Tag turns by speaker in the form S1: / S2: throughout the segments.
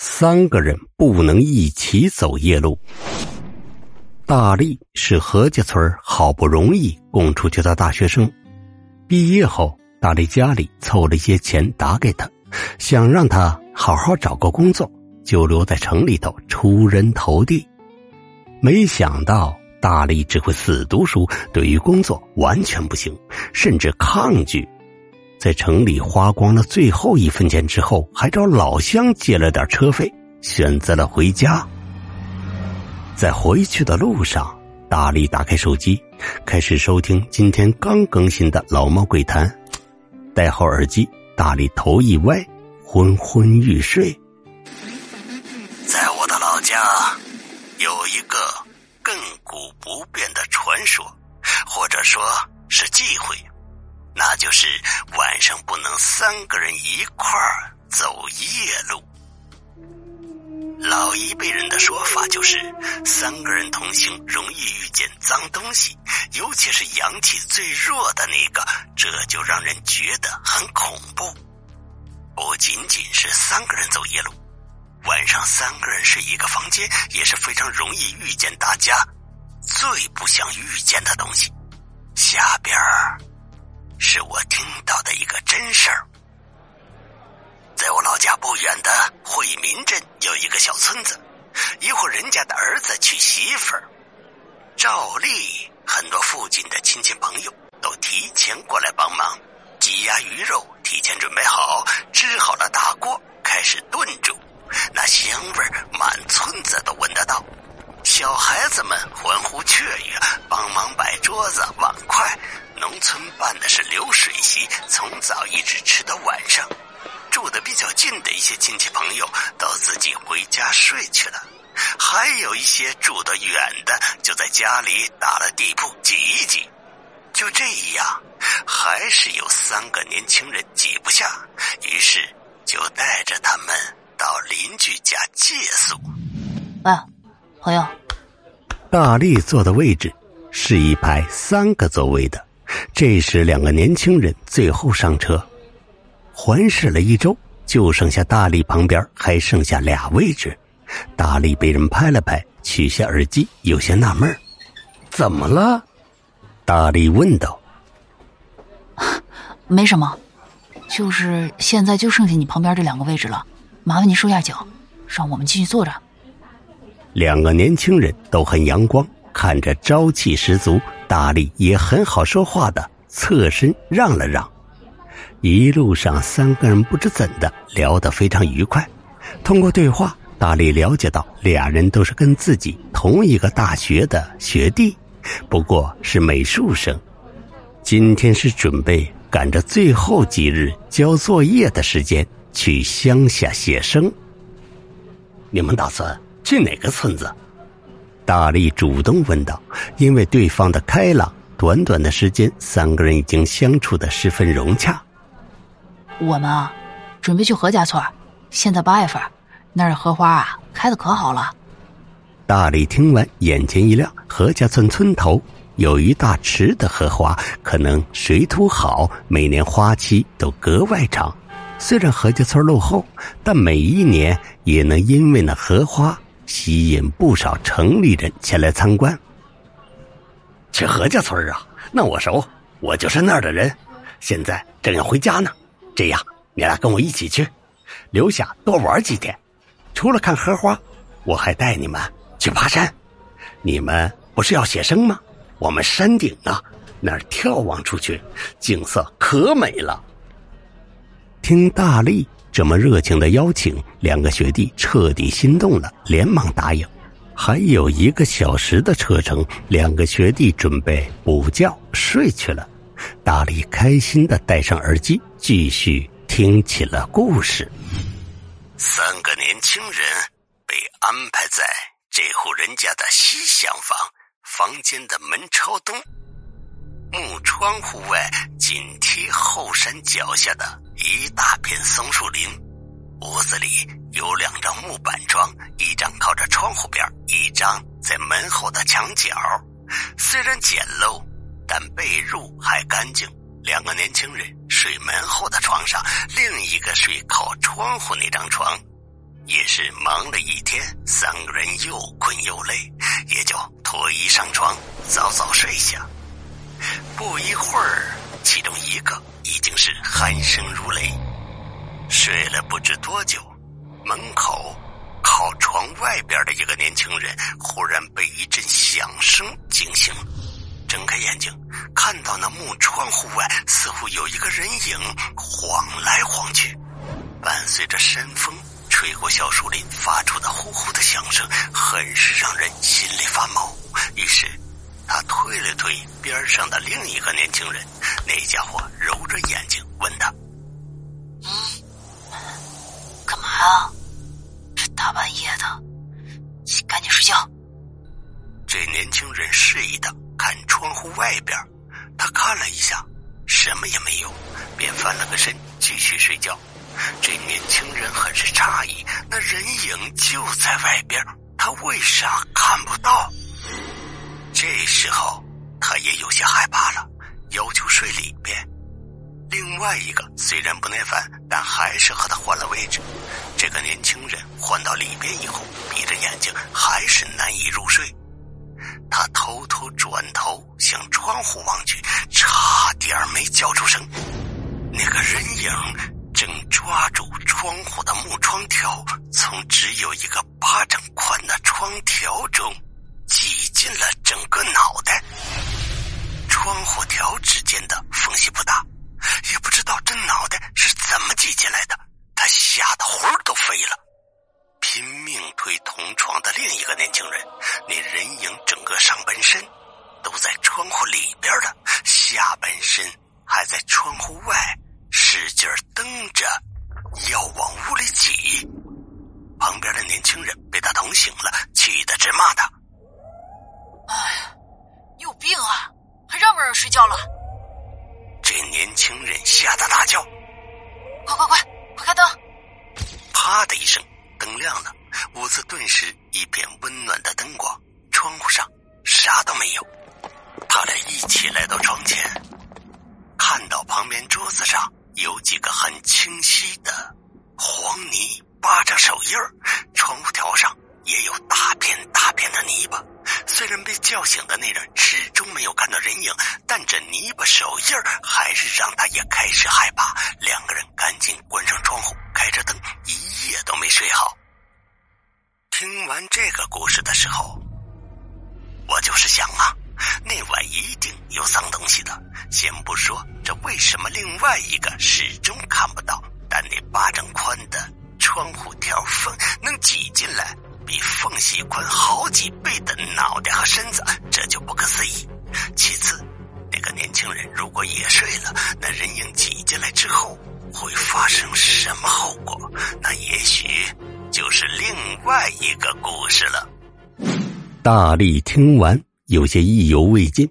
S1: 三个人不能一起走夜路。大力是何家村好不容易供出去的大学生，毕业后，大力家里凑了一些钱打给他，想让他好好找个工作，就留在城里头出人头地。没想到大力只会死读书，对于工作完全不行，甚至抗拒。在城里花光了最后一分钱之后，还找老乡借了点车费，选择了回家。在回去的路上，大力打开手机，开始收听今天刚更新的《老猫鬼谈》。戴好耳机，大力头一歪，昏昏欲睡。
S2: 在我的老家，有一个亘古不变的传说，或者说是忌讳。那就是晚上不能三个人一块儿走夜路。老一辈人的说法就是，三个人同行容易遇见脏东西，尤其是阳气最弱的那个，这就让人觉得很恐怖。不仅仅是三个人走夜路，晚上三个人睡一个房间也是非常容易遇见大家最不想遇见的东西。下边儿。是我听到的一个真事儿，在我老家不远的惠民镇有一个小村子，一户人家的儿子娶媳妇儿，照例很多附近的亲戚朋友都提前过来帮忙，鸡鸭鱼肉提前准备好，支好了大锅，开始炖煮，那香味满村子都闻得到。小孩子们欢呼雀跃，帮忙摆桌子、碗筷。农村办的是流水席，从早一直吃到晚上。住的比较近的一些亲戚朋友都自己回家睡去了，还有一些住得远的就在家里打了地铺挤一挤。就这样，还是有三个年轻人挤不下，于是就带着他们到邻居家借宿。
S3: 喂，朋友。
S1: 大力坐的位置是一排三个座位的。这时，两个年轻人最后上车，环视了一周，就剩下大力旁边还剩下俩位置。大力被人拍了拍，取下耳机，有些纳闷怎么了？”大力问道。
S3: “没什么，就是现在就剩下你旁边这两个位置了，麻烦你收下脚，让我们继续坐着。”
S1: 两个年轻人都很阳光，看着朝气十足。大力也很好说话的，侧身让了让。一路上，三个人不知怎的聊得非常愉快。通过对话，大力了解到俩人都是跟自己同一个大学的学弟，不过是美术生。今天是准备赶着最后几日交作业的时间去乡下写生。
S2: 你们打算去哪个村子？
S1: 大力主动问道：“因为对方的开朗，短短的时间，三个人已经相处的十分融洽。”
S3: 我们啊，准备去何家村，现在八月份，那儿的荷花啊开的可好了。
S1: 大力听完，眼前一亮：何家村村头有一大池的荷花，可能水土好，每年花期都格外长。虽然何家村落后，但每一年也能因为那荷花。吸引不少城里人前来参观。
S2: 去何家村啊？那我熟，我就是那儿的人。现在正要回家呢。这样，你俩跟我一起去，留下多玩几天。除了看荷花，我还带你们去爬山。你们不是要写生吗？我们山顶啊，那儿眺望出去，景色可美了。
S1: 听大力。这么热情的邀请，两个学弟彻底心动了，连忙答应。还有一个小时的车程，两个学弟准备补觉睡去了。大力开心的戴上耳机，继续听起了故事。
S2: 三个年轻人被安排在这户人家的西厢房，房间的门朝东，木窗户外紧贴后山脚下的。一大片松树林，屋子里有两张木板床，一张靠着窗户边，一张在门后的墙角。虽然简陋，但被褥还干净。两个年轻人睡门后的床上，另一个睡靠窗户那张床。
S1: 也是忙了一天，三个人又困又累，也就脱衣上床，早早睡下。不一会儿，其中一个已经是鼾声如雷。睡了不知多久，门口靠窗外边的一个年轻人忽然被一阵响声惊醒。睁开眼睛，看到那木窗户外似乎有一个人影晃来晃去，伴随着山风。吹过小树林发出的呼呼的响声，很是让人心里发毛。于是，他推了推边上的另一个年轻人，那家伙揉着眼睛问他：“
S3: 嗯，干嘛呀？这大半夜的，赶紧睡觉。”
S1: 这年轻人示意的看窗户外边，他看了一下，什么也没有，便翻了个身继续睡觉。这年轻人很是诧异，那人影就在外边，他为啥看不到？这时候他也有些害怕了，要求睡里边。另外一个虽然不耐烦，但还是和他换了位置。这个年轻人换到里边以后，闭着眼睛还是难以入睡。他偷偷转头向窗户望去，差点没叫出声。那个人影。正抓住窗户的木窗条，从只有一个巴掌宽的窗条中挤进了整个脑袋。窗户条之间的缝隙不大，也不知道这脑袋是怎么挤进来的。他吓得魂都飞了，拼命推同床的另一个年轻人。那人影整个上半身都在窗户里边的，下半身还在窗户外。使劲蹬着，要往屋里挤。旁边的年轻人被他捅醒了，气得直骂他：“
S3: 哎呀，有病啊！还让不让人睡觉了？”
S1: 这年轻人吓得大叫：“
S3: 快快快，快开灯！”
S1: 啪的一声，灯亮了，屋子顿时一片温暖的灯光。窗户上啥都没有。他俩一起来到窗前，看到旁边桌子上。有几个很清晰的黄泥巴掌手印儿，窗户条上也有大片大片的泥巴。虽然被叫醒的那人始终没有看到人影，但这泥巴手印还是让他也开始害怕。两个人赶紧关上窗户，开着灯，一夜都没睡好。听完这个故事的时候，我就是想啊。那晚一定有脏东西的。先不说这为什么另外一个始终看不到，但那巴掌宽的窗户条缝能挤进来缝隙宽好几倍的脑袋和身子，这就不可思议。其次，那个年轻人如果也睡了，那人影挤进来之后会发生什么后果？那也许就是另外一个故事了。
S4: 大力听完。有些意犹未尽，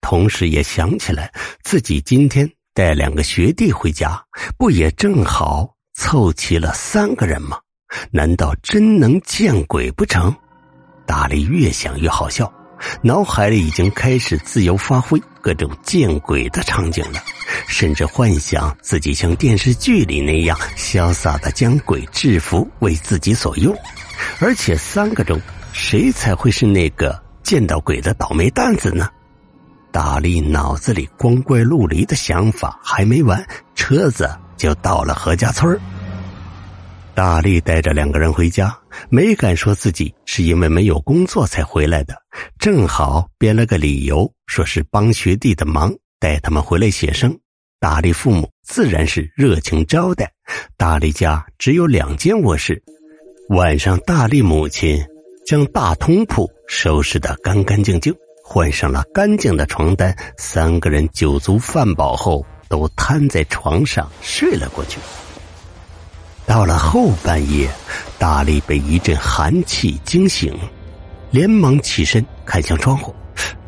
S4: 同时也想起来自己今天带两个学弟回家，不也正好凑齐了三个人吗？难道真能见鬼不成？大力越想越好笑，脑海里已经开始自由发挥各种见鬼的场景了，甚至幻想自己像电视剧里那样潇洒的将鬼制服为自己所用，而且三个中谁才会是那个？见到鬼的倒霉蛋子呢？大力脑子里光怪陆离的想法还没完，车子就到了何家村大力带着两个人回家，没敢说自己是因为没有工作才回来的，正好编了个理由，说是帮学弟的忙，带他们回来写生。大力父母自然是热情招待。大力家只有两间卧室，晚上大力母亲。将大通铺收拾得干干净净，换上了干净的床单，三个人酒足饭饱后，都瘫在床上睡了过去。到了后半夜，大力被一阵寒气惊醒，连忙起身看向窗户。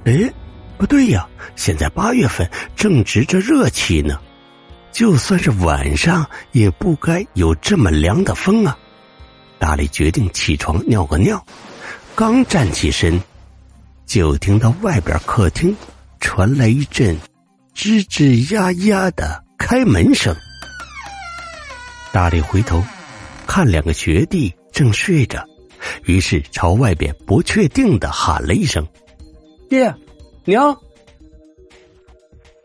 S4: 哎，不对呀，现在八月份正值着热气呢，就算是晚上也不该有这么凉的风啊！大力决定起床尿个尿。刚站起身，就听到外边客厅传来一阵吱吱呀呀的开门声。大力回头看，两个学弟
S1: 正睡着，于是朝外边不确定的喊了一声：“
S5: 爹，娘。”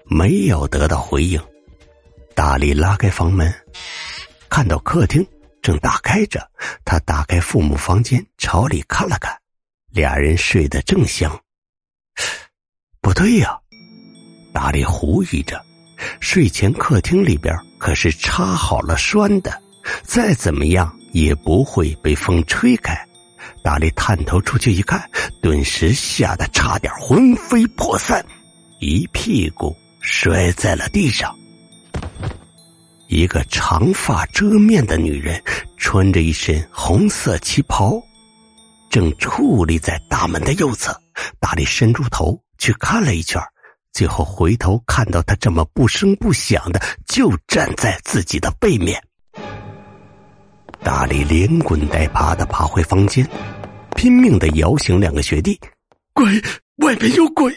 S1: 没有得到回应。大力拉开房门，看到客厅正打开着，他打开父母房间，朝里看了看，俩人睡得正香。不对呀，大力狐疑着，睡前客厅里边可是插好了栓的，再怎么样也不会被风吹开。大力探头出去一看，顿时吓得差点魂飞魄散，一屁股。摔在了地上。一个长发遮面的女人，穿着一身红色旗袍，正矗立在大门的右侧。大力伸出头去看了一圈，最后回头看到他这么不声不响的就站在自己的背面。大力连滚带爬的爬回房间，拼命的摇醒两个学弟：“
S5: 鬼，外面有鬼！”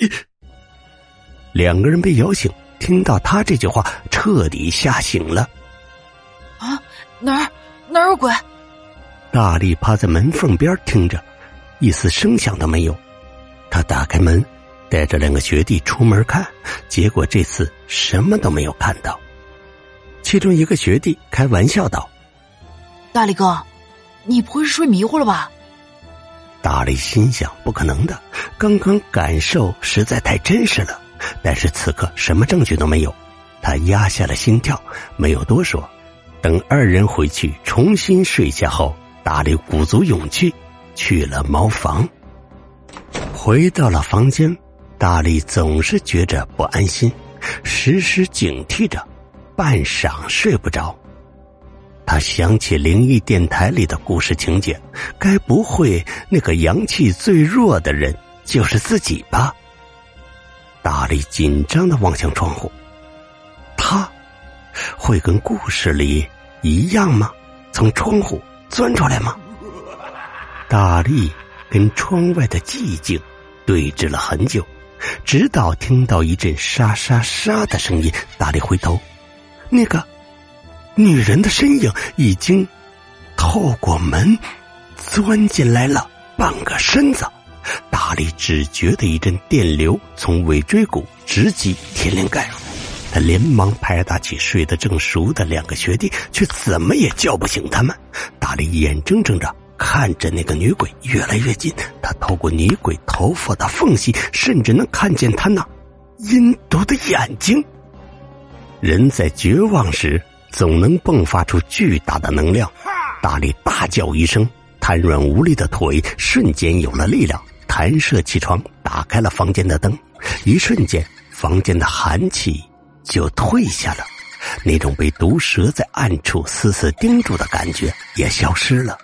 S1: 两个人被摇醒，听到他这句话，彻底吓醒了。
S3: 啊，哪儿哪儿有鬼？
S1: 大力趴在门缝边听着，一丝声响都没有。他打开门，带着两个学弟出门看，结果这次什么都没有看到。其中一个学弟开玩笑道：“
S3: 大力哥，你不会是睡迷糊了吧？”
S1: 大力心想：不可能的，刚刚感受实在太真实了。但是此刻什么证据都没有，他压下了心跳，没有多说。等二人回去重新睡下后，大力鼓足勇气去了茅房。回到了房间，大力总是觉着不安心，时时警惕着，半晌睡不着。他想起灵异电台里的故事情节，该不会那个阳气最弱的人就是自己吧？大力紧张的望向窗户，他会跟故事里一样吗？从窗户钻出来吗？大力跟窗外的寂静对峙了很久，直到听到一阵沙沙沙的声音。大力回头，那个女人的身影已经透过门钻进来了半个身子。大力只觉得一阵电流从尾椎骨直击天灵盖，他连忙拍打起睡得正熟的两个学弟，却怎么也叫不醒他们。大力眼睁睁着看着那个女鬼越来越近，他透过女鬼头发的缝隙，甚至能看见她那阴毒的眼睛。人在绝望时，总能迸发出巨大的能量。大力大叫一声，瘫软无力的腿瞬间有了力量。弹射起床，打开了房间的灯，一瞬间，房间的寒气就退下了，那种被毒蛇在暗处死死盯住的感觉也消失了。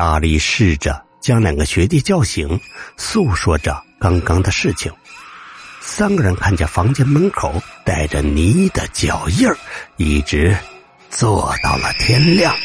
S1: 大力试着将两个学弟叫醒，诉说着刚刚的事情。三个人看见房间门口带着泥的脚印儿，一直坐到了天亮。